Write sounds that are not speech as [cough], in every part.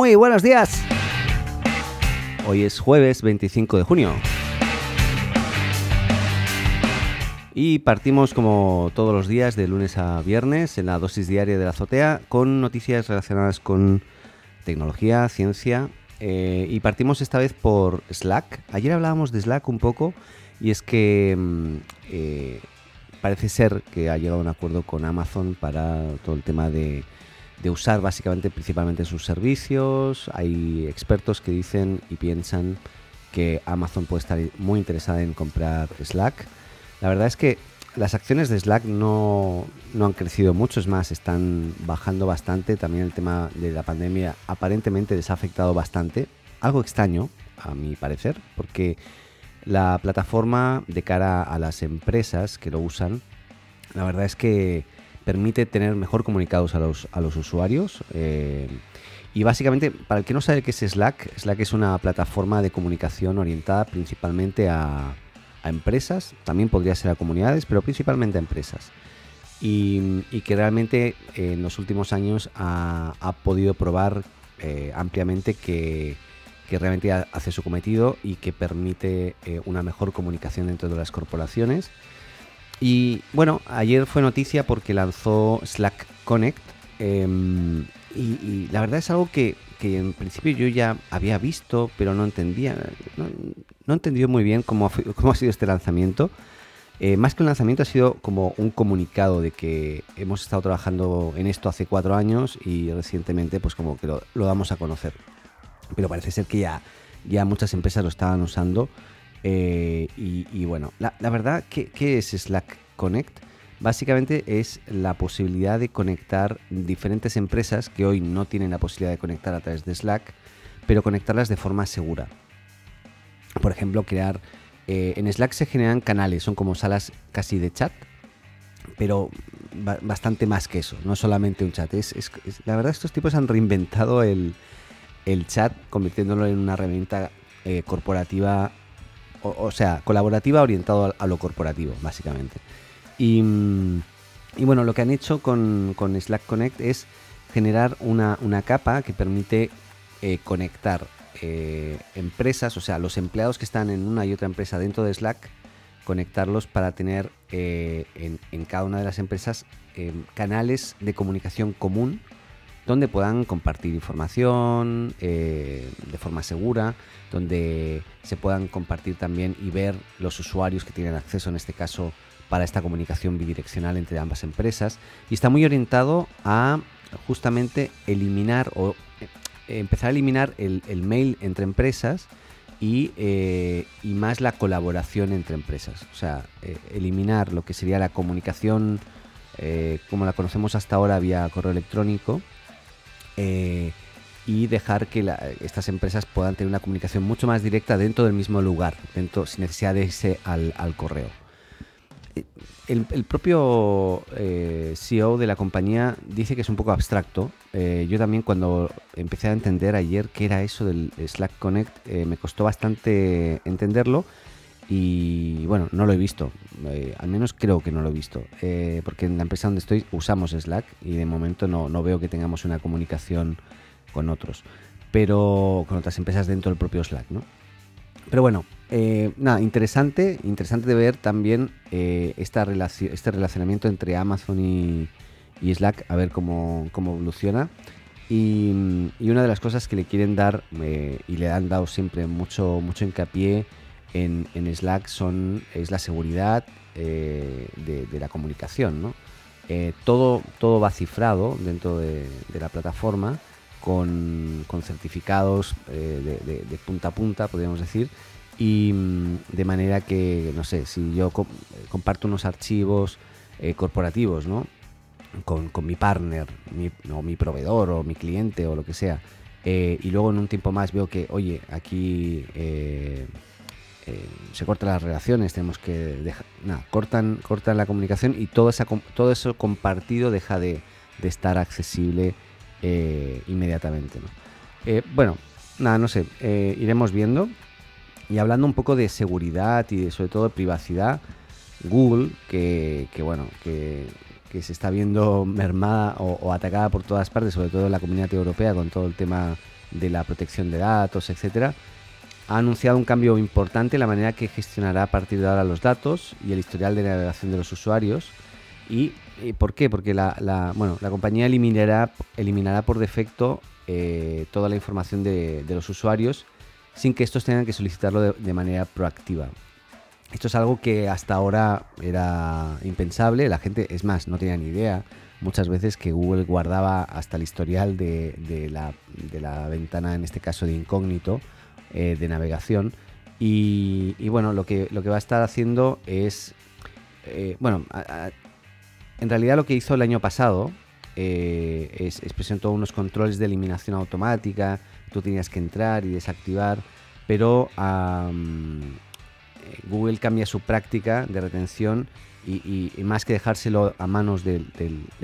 Muy buenos días. Hoy es jueves 25 de junio. Y partimos como todos los días de lunes a viernes en la dosis diaria de la azotea con noticias relacionadas con tecnología, ciencia. eh, y partimos esta vez por Slack. Ayer hablábamos de Slack un poco y es que mm, eh, parece ser que ha llegado a un acuerdo con Amazon para todo el tema de, de usar básicamente principalmente sus servicios. Hay expertos que dicen y piensan que Amazon puede estar muy interesada en comprar Slack. La verdad es que las acciones de Slack no, no han crecido mucho, es más, están bajando bastante. También el tema de la pandemia aparentemente les ha afectado bastante. Algo extraño, a mi parecer, porque la plataforma de cara a las empresas que lo usan, la verdad es que permite tener mejor comunicados a los, a los usuarios. eh, y básicamente, para el que no sabe qué es Slack, Slack es una plataforma de comunicación orientada principalmente a, a empresas, también podría ser a comunidades, pero principalmente a empresas. Y, que realmente eh, en los últimos años ha, ha podido probar eh, ampliamente que, que realmente ha- hace su cometido y que permite una mejor comunicación dentro de las corporaciones. Y bueno, ayer fue noticia porque lanzó Slack Connect. em, y, la verdad es algo que, que en principio yo ya había visto, pero no entendía. No, no muy bien cómo cómo ha sido este lanzamiento. Eh, más que un lanzamiento ha sido como un comunicado de que hemos estado trabajando en esto hace cuatro años y recientemente pues como que lo, lo damos a conocer. Pero parece ser que ya, ya muchas empresas lo estaban usando. Eh, y, bueno, la, verdad, ¿qué, es Slack Connect? Básicamente es la posibilidad de conectar diferentes empresas que hoy no tienen la posibilidad de conectar a través de Slack, pero conectarlas de forma segura. Por ejemplo, crear... eh, en Slack se generan canales, son como salas casi de chat, pero ba- bastante más que eso, no solamente un chat. Es, la verdad, estos tipos han reinventado el, el chat convirtiéndolo en una herramienta eh, corporativa, o, sea, colaborativa orientado a, lo corporativo, básicamente. Y, mm, y bueno, lo que han hecho con, Slack Connect es generar una, capa que permite eh, conectar eh, empresas, o sea, los empleados que están en una y otra empresa dentro de Slack, conectarlos para tener eh, en, cada una de las empresas canales de comunicación común donde puedan compartir información eh, de forma segura, donde se puedan compartir también y ver los usuarios que tienen acceso en este caso para esta comunicación bidireccional entre ambas empresas. Y está muy orientado a justamente eliminar o eh, empezar a eliminar el, mail entre empresas y, eh, y más la colaboración entre empresas. O sea, eliminar lo que sería la comunicación como la conocemos hasta ahora vía correo electrónico eh, y dejar que estas empresas puedan tener una comunicación mucho más directa dentro del mismo lugar, dentro, sin necesidad de irse al, correo. Eh, El, propio eh, CEO de la compañía dice que es un poco abstracto. Yo también cuando empecé a entender ayer qué era eso del Slack Connect, me costó bastante entenderlo y bueno, no lo he visto. Eh, al menos creo que no lo he visto. Eh, porque en la empresa donde estoy usamos Slack y de momento no, no veo que tengamos una comunicación con otros. Pero con otras empresas dentro del propio Slack, ¿no? Pero bueno, eh, nada, interesante, interesante de ver también esta relaci- este relacionamiento entre Amazon y, y Slack, a ver cómo, cómo evoluciona. Y, y una de las cosas que le quieren dar, y le han dado siempre mucho, mucho hincapié en, Slack, son, es la seguridad eh, de, la comunicación. ¿no? Eh, todo, todo va cifrado dentro de, la plataforma con, con certificados eh, de, punta a punta, podríamos decir, y mm, de manera que, no sé, si yo com- comparto unos archivos corporativos, ¿no? Con, con mi partner, mi, o mi proveedor, o mi cliente, o lo que sea, y luego en un tiempo más veo que, oye, aquí eh, se cortan las relaciones, tenemos que dejar, nada, cortan, cortan la comunicación y todo, esa, todo eso compartido deja de, de estar accesible eh, inmediatamente. ¿no? Eh, bueno, nada, no sé, iremos viendo. Y hablando un poco de seguridad y de, sobre todo de privacidad, Google, que, que bueno, que, que se está viendo [laughs] mermada o, o atacada por todas partes, sobre todo en la comunidad europea con todo el tema de la protección de datos, etcétera, ha anunciado un cambio importante en la manera que gestionará a partir de ahora los datos y el historial de navegación de los usuarios. ¿Y, por qué? Porque la, bueno, la compañía eliminará, eliminará por defecto eh, toda la información de, los usuarios sin que estos tengan que solicitarlo de, manera proactiva. Esto es algo que hasta ahora era impensable, la gente, es más, no tenía ni idea muchas veces que Google guardaba hasta el historial de, la, de la, ventana, en este caso de incógnito, eh, de navegación. Y, bueno, lo que, lo que va a estar haciendo es, eh, bueno, en realidad lo que hizo el año pasado eh, es, presentó unos controles de eliminación automática, tú tenías que entrar y desactivar, pero Google cambia su práctica de retención y, más que dejárselo a manos del,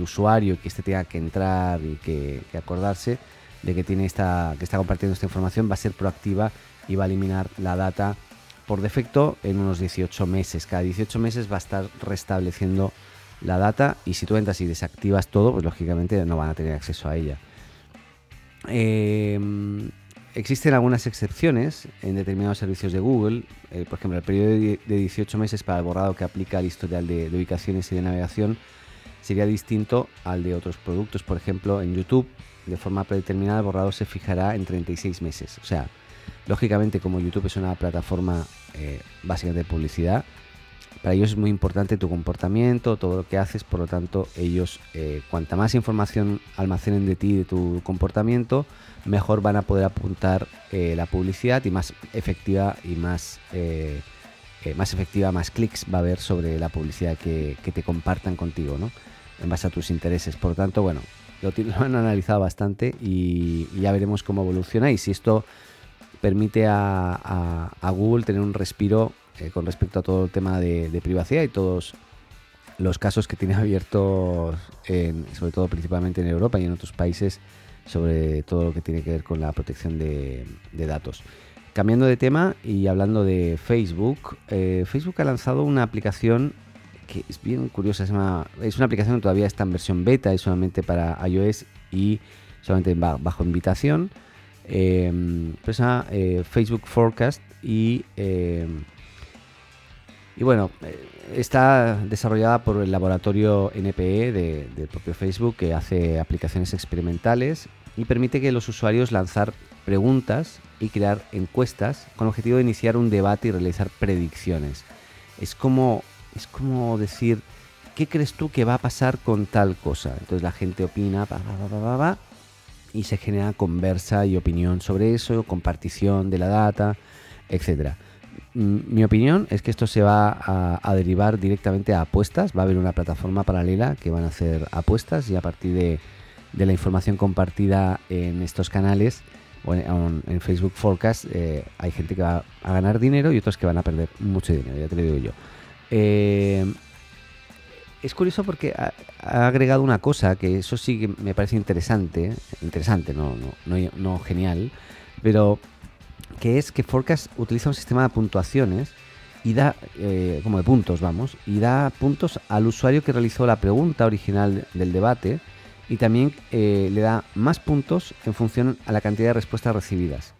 usuario y que éste tenga que entrar y que, acordarse, de que tiene esta que está compartiendo esta información va a ser proactiva y va a eliminar la data por defecto en unos 18 meses. Cada 18 meses va a estar restableciendo la data y si tú entras y desactivas todo, pues lógicamente no van a tener acceso a ella. Em, existen algunas excepciones en determinados servicios de Google, eh, por ejemplo, el periodo de 18 meses para el borrado que aplica al historial de ubicaciones y de navegación sería distinto al de otros productos, por ejemplo, en YouTube de forma predeterminada el borrado se fijará en 36 meses. O sea, lógicamente como YouTube es una plataforma eh, básica de publicidad, para ellos es muy importante tu comportamiento, todo lo que haces, por lo tanto ellos eh, cuanta más información almacenen de ti, de tu comportamiento, mejor van a poder apuntar eh, la publicidad y más efectiva y más, más efectiva, más clics va a haber sobre la publicidad que, que te compartan contigo, ¿no? En base a tus intereses. Por lo tanto, bueno, lo, [laughs] han analizado bastante y, ya veremos cómo evoluciona y si esto permite a, Google tener un respiro eh, con respecto a todo el tema de, privacidad y todos los casos que tiene [laughs] abiertos, sobre todo principalmente en Europa y en otros países, sobre todo lo que tiene que ver con la protección de, datos. Cambiando de tema y hablando de Facebook, eh, Facebook ha lanzado una aplicación que es bien curiosa. Es una, es una aplicación que todavía está en versión beta, es solamente para iOS y solamente bajo invitación. Eh, pues eh, Facebook Forecast y, eh, y bueno, eh, está desarrollada por el laboratorio NPE de, del propio Facebook que hace aplicaciones experimentales y permite que los usuarios lanzar preguntas y crear encuestas con el objetivo de iniciar un debate y realizar predicciones. Es como es como decir, ¿qué crees tú que va a pasar con tal cosa? Entonces la gente opina, y se genera conversa y opinión sobre eso, compartición de la data, etc. Mi opinión es que esto se va a, derivar directamente a apuestas. Va a haber una plataforma paralela que van a hacer apuestas y a partir de, la información compartida en estos canales o en, Facebook Forecast eh, hay gente que va a ganar dinero y otros que van a perder mucho dinero, ya te lo digo yo. Eh, es curioso porque ha, agregado una cosa que eso sí que me parece interesante, interesante, no, no, genial, pero que es que Forecast utiliza un sistema de puntuaciones y da, eh, como de puntos, vamos, y da puntos al usuario que realizó la pregunta original del debate y también eh, le da más puntos en función a la cantidad de respuestas recibidas.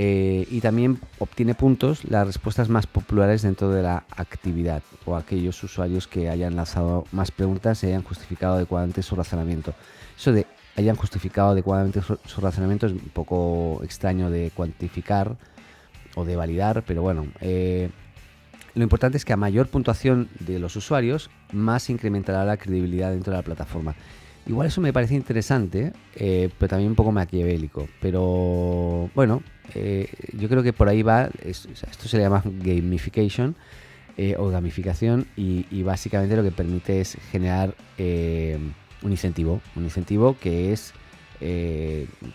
Eh, y también obtiene puntos las respuestas más populares dentro de la actividad o aquellos usuarios que hayan lanzado más preguntas y hayan justificado adecuadamente su razonamiento. Eso de hayan justificado adecuadamente su, razonamiento es un poco extraño de cuantificar o de validar, pero bueno, eh, lo importante es que a mayor puntuación de los usuarios, más incrementará la credibilidad dentro de la plataforma. Igual eso me parece interesante, eh, pero también un poco maquiavélico. Pero bueno, eh, yo creo que por ahí va, esto se le llama gamification o gamificación y, básicamente lo que permite es generar un incentivo, un incentivo que es,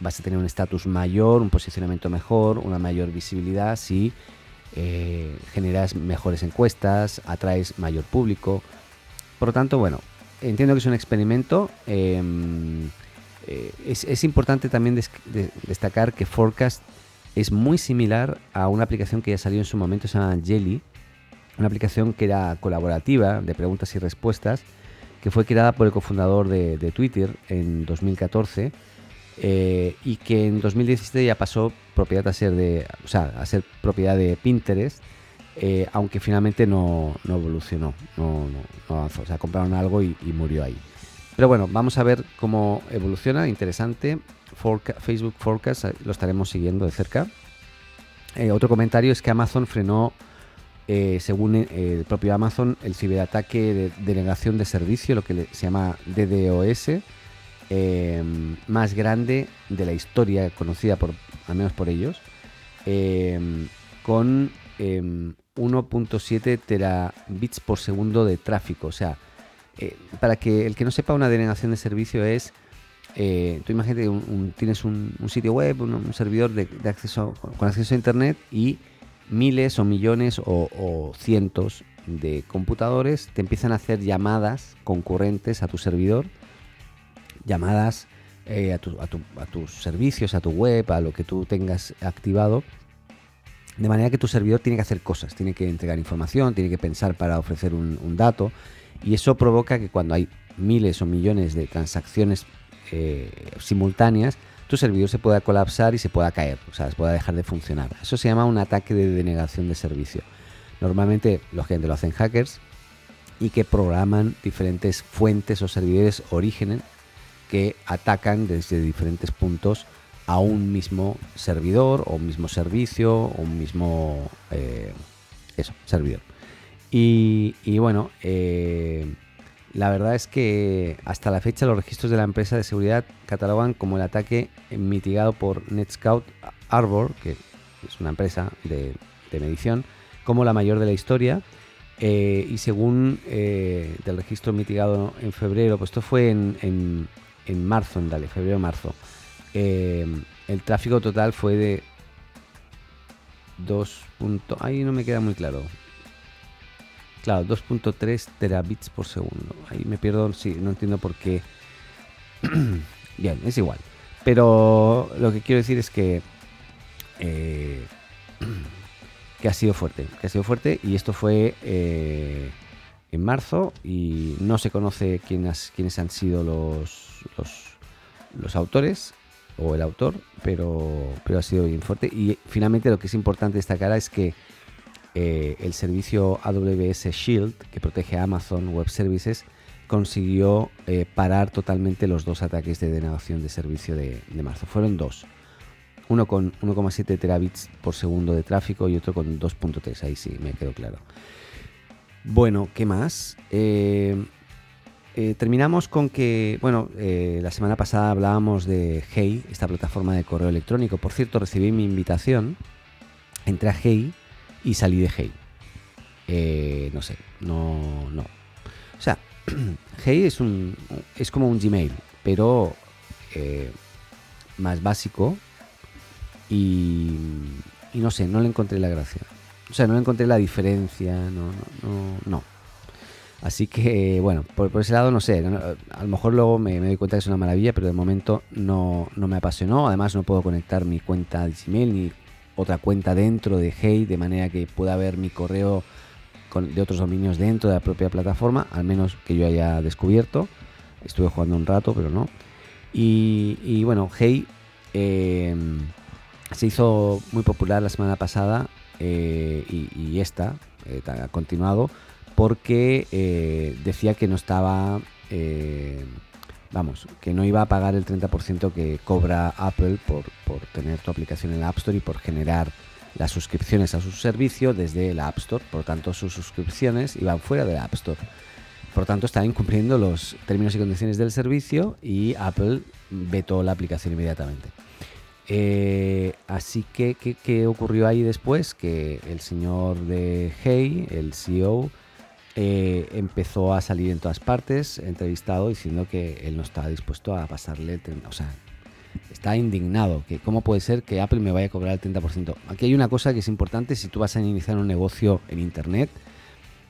vas a tener un estatus mayor, un posicionamiento mejor, una mayor visibilidad si generas mejores encuestas, atraes mayor público. Por lo tanto, bueno, entiendo que es un experimento. Em, eh, es, importante también destacar que Forecast es muy similar a una aplicación que ya salió en su momento, se llama Jelly, una aplicación que era colaborativa de preguntas y respuestas, que fue creada por el cofundador de, Twitter en 2014. eh, y que en 2017 ya pasó propiedad a ser de, o sea, a ser propiedad de Pinterest, eh, aunque finalmente no, evolucionó, no, avanzó, o sea, compraron algo y, murió ahí. Pero bueno, vamos a ver cómo evoluciona, interesante. Facebook Forecast lo estaremos siguiendo de cerca. otro comentario es que Amazon frenó eh, según eh, el propio Amazon, el ciberataque de denegación de servicio, lo que se llama DDoS, eh, más grande de la historia conocida por, al menos por ellos, con 1.7 terabits por segundo de tráfico. O sea, para que el que no sepa, una denegación de servicio es tú imagínate que tienes un, sitio web, un, servidor de, acceso con acceso a internet y miles o millones o, cientos de computadores te empiezan a hacer llamadas concurrentes a tu servidor, llamadas eh, a, tus servicios, a tu web, a lo que tú tengas activado. De manera que tu servidor tiene que hacer cosas, tiene que entregar información, tiene que pensar para ofrecer un, dato. Y eso provoca que cuando hay miles o millones de transacciones eh, simultáneas, tu servidor se pueda colapsar y se pueda caer, o sea, se pueda dejar de funcionar. Eso se llama un ataque de denegación de servicio. Normalmente los gente lo hacen hackers y que programan diferentes fuentes o servidores orígenes que atacan desde diferentes puntos a un mismo servidor o un mismo servicio o un mismo eh, eso, servidor. Y, bueno, eh, la verdad es que hasta la fecha los registros de la empresa de seguridad catalogan como el ataque mitigado por Netscout Arbor, que es una empresa de, medición, como la mayor de la historia. Eh, y según eh, del registro mitigado en febrero, pues esto fue en, marzo, en dale, febrero-marzo, eh, el tráfico total fue de 2. Ahí no me queda muy claro. Claro, 2.3 terabits por segundo. Ahí me pierdo, sí, no entiendo por qué. [clears throat] Bien, es igual. Pero lo que quiero decir es que eh, [clears throat] que ha sido fuerte, que ha sido fuerte y esto fue eh, en marzo y no se conoce quiénes, quiénes han sido los, los, autores o el autor, pero, pero ha sido bien fuerte y finalmente lo que es importante destacar es que eh, el servicio AWS Shield, que protege a Amazon Web Services, consiguió eh, parar totalmente los dos ataques de denegación de servicio de, marzo. Fueron dos. Uno con 1,7 terabits por segundo de tráfico y otro con 2.3. Ahí sí, me quedó claro. Bueno, ¿qué más? Eh, terminamos con que, bueno, la semana pasada hablábamos de Hey, esta plataforma de correo electrónico. Por cierto, recibí mi invitación. Entré a Hey y salí de Hey. Eh, no sé, no, no. O sea, [clears throat] Hey es un es como un Gmail, pero eh, más básico y, y, no sé, no le encontré la gracia. O sea, no le encontré la diferencia, no, no, no. Así que, bueno, por, ese lado no sé, a lo mejor luego me, doy cuenta que es una maravilla, pero de momento no, no me apasionó. Además no puedo conectar mi cuenta de Gmail ni otra cuenta dentro de Hey, de manera que pueda ver mi correo de otros dominios dentro de la propia plataforma, al menos que yo haya descubierto. Estuve jugando un rato, pero no. Y, bueno, Hey em, se hizo muy popular la semana pasada eh, y, esta eh, ha continuado porque eh, decía que no estaba vamos, que no iba a pagar el 30% que cobra Apple por, tener tu aplicación en la App Store y por generar las suscripciones a su servicio desde la App Store. Por tanto, sus suscripciones iban fuera de la App Store. Por tanto, están incumpliendo los términos y condiciones del servicio y Apple vetó la aplicación inmediatamente. Eh, así que, ¿qué, ocurrió ahí después? Que el señor de Hey, el CEO, eh, empezó a salir en todas partes, entrevistado, diciendo que él no estaba dispuesto a pasarle el 30%. O sea, está indignado. que ¿Cómo puede ser que Apple me vaya a cobrar el 30%? Aquí hay una cosa que es importante si tú vas a iniciar un negocio en Internet.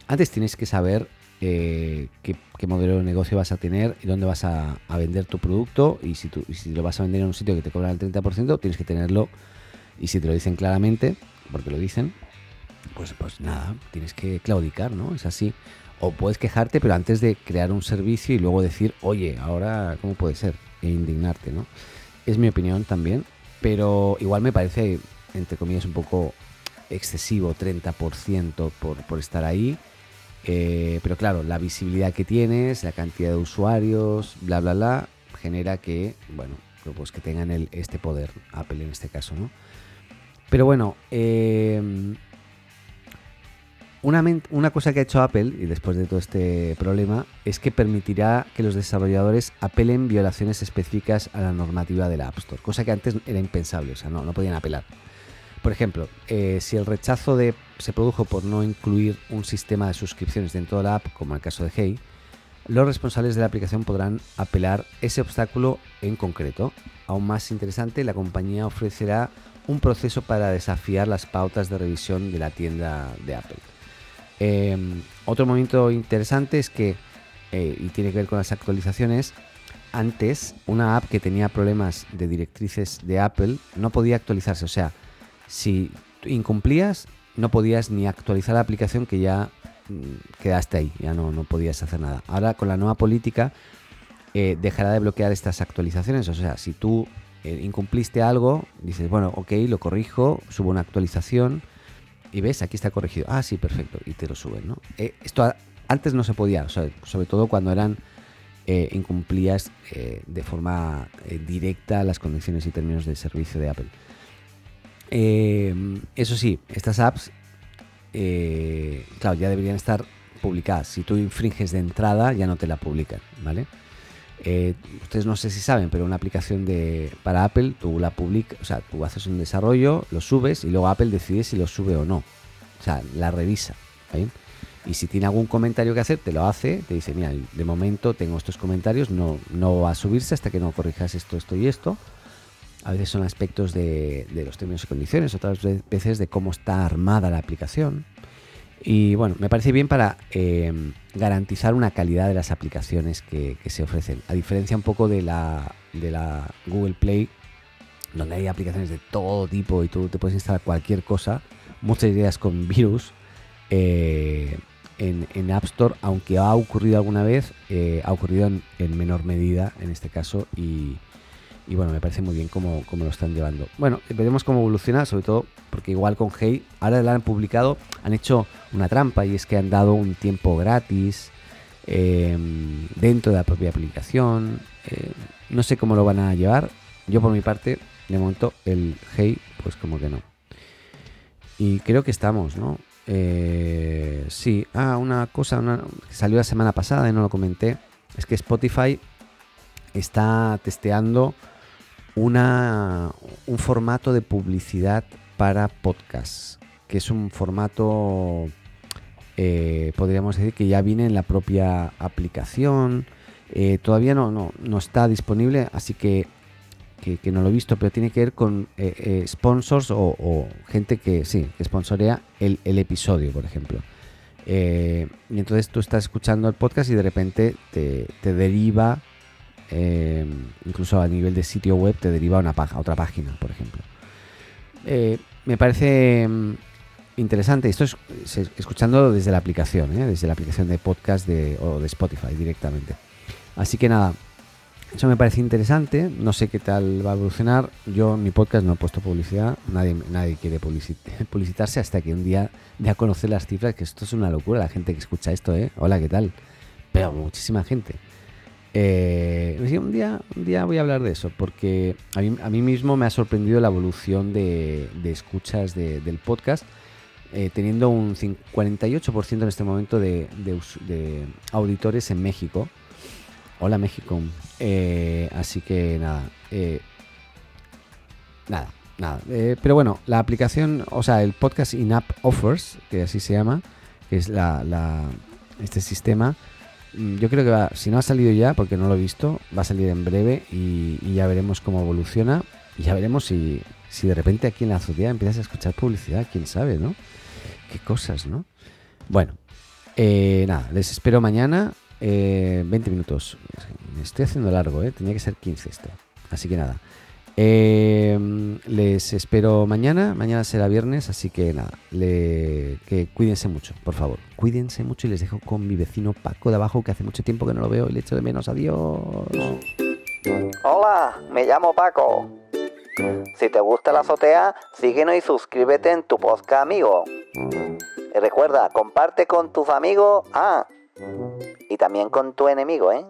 Antes tienes que saber eh, qué, modelo de negocio vas a tener y dónde vas a, vender tu producto. Y si, tú, si lo vas a vender en un sitio que te cobran el 30%, tienes que tenerlo. Y si te lo dicen claramente, porque lo dicen, pues, pues nada, tienes que claudicar, ¿no? Es así. O puedes quejarte, pero antes de crear un servicio y luego decir, oye, ahora, ¿cómo puede ser? E indignarte, ¿no? Es mi opinión también. Pero igual me parece, entre comillas, un poco excesivo, 30% por, por estar ahí. Eh, pero claro, la visibilidad que tienes, la cantidad de usuarios, bla, bla, bla, genera que, bueno, pues que tengan el, este poder, Apple en este caso, ¿no? Pero bueno, eh, una, cosa que ha hecho Apple, y después de todo este problema, es que permitirá que los desarrolladores apelen violaciones específicas a la normativa de la App Store, cosa que antes era impensable, o sea, no, no podían apelar. Por ejemplo, eh, si el rechazo de, se produjo por no incluir un sistema de suscripciones dentro de la app, como en el caso de Hey, los responsables de la aplicación podrán apelar ese obstáculo en concreto. Aún más interesante, la compañía ofrecerá un proceso para desafiar las pautas de revisión de la tienda de Apple. Em, otro momento interesante es que, eh, y tiene que ver con las actualizaciones, antes una app que tenía problemas de directrices de Apple no podía actualizarse. O sea, si incumplías, no podías ni actualizar la aplicación que ya mm, quedaste ahí, ya no, no podías hacer nada. Ahora con la nueva política eh, dejará de bloquear estas actualizaciones. O sea, si tú eh, incumpliste algo, dices, bueno, ok, lo corrijo, subo una actualización y ves, aquí está corregido. Ah, sí, perfecto, y te lo suben, ¿no? Eh, esto antes no se podía, sobre todo cuando eran incumplías de forma directa las condiciones y términos del servicio de Apple. Eh, eso sí, estas apps, eh, claro, ya deberían estar publicadas. Si tú infringes de entrada, ya no te la publican, ¿vale? Eh, ustedes no sé si saben, pero una aplicación de para Apple, tú la publicas, o sea, tú haces un desarrollo, lo subes y luego Apple decide si lo sube o no. O sea, la revisa, Y si tiene algún comentario que hacer, te lo hace, te dice, mira, de momento tengo estos comentarios, no, no va a subirse hasta que no corrijas esto, esto y esto a veces son aspectos de, los términos y condiciones, otras veces de cómo está armada la aplicación. Y bueno, me parece bien para eh, garantizar una calidad de las aplicaciones que, se ofrecen. A diferencia un poco de la, de la Google Play, donde hay aplicaciones de todo tipo y tú te puedes instalar cualquier cosa, muchas ideas con [laughs] virus. Eh, en, App Store, aunque ha ocurrido alguna vez, eh, ha ocurrido en, en, menor medida en este caso y, y bueno, me parece muy bien cómo, lo están llevando. Bueno, veremos cómo evoluciona, sobre todo porque igual con Hey, ahora la han publicado, han hecho una trampa y es que han dado un tiempo gratis em, dentro de la propia aplicación. Eh, no sé cómo lo van a llevar. Yo por mi parte, de momento, el Hey, pues como que no. Y creo que estamos, ¿no? Eh, sí, ah, una cosa que salió la semana pasada y no lo comenté, es que Spotify está testeando una, un formato de publicidad para podcast, que es un formato, eh, podríamos decir que ya viene en la propia aplicación. Eh, todavía no, no, está disponible, así que, que, no lo he visto, pero tiene que ver con eh, sponsors o, gente que sí, que sponsorea el, episodio, por ejemplo. y entonces tú estás escuchando el podcast y de repente te, te deriva eh, incluso a nivel de sitio web te deriva a, una otra página, por ejemplo. Eh, me parece mm, interesante, esto es, escuchando desde la aplicación, ¿eh? desde la aplicación de podcast de, o de Spotify directamente. Así que nada, eso me parece interesante, no sé qué tal va a evolucionar. Yo en mi podcast no he puesto publicidad, nadie, nadie quiere [laughs] publicitarse hasta que un día de a conocer las cifras, que esto es una locura, la gente que escucha esto, ¿eh? Hola, ¿qué tal? Pero muchísima gente. Eh, un, día, un día voy a hablar de eso, porque a mí, mismo me ha sorprendido la evolución de, escuchas del podcast, eh, teniendo un 48% en este momento de, auditores en México. Hola México. Eh, así que nada. nada, nada. pero bueno, la aplicación, o sea, el podcast In-App Offers, que así se llama, que es la, este sistema, yo creo que va, si no ha salido ya, porque no lo he visto, va a salir en breve y, ya veremos cómo evoluciona. Y ya veremos si, si de repente aquí en la azotea empiezas a escuchar publicidad, quién sabe, ¿no? Qué cosas, ¿no? Bueno, eh, nada, les espero mañana. 20 eh, minutos. Me estoy haciendo largo, ¿eh? Tenía que ser 15 esto. Así que nada. Eh, les espero mañana, mañana será viernes, así que nada, que cuídense mucho, por favor. Cuídense mucho y les dejo con mi vecino Paco de abajo, que hace mucho tiempo que no lo veo y le echo de menos. Adiós. Hola, me llamo Paco. Si te gusta la azotea, síguenos y suscríbete en tu podcast amigo. Y recuerda, comparte con tus amigos, ah, y también con tu enemigo, ¿eh?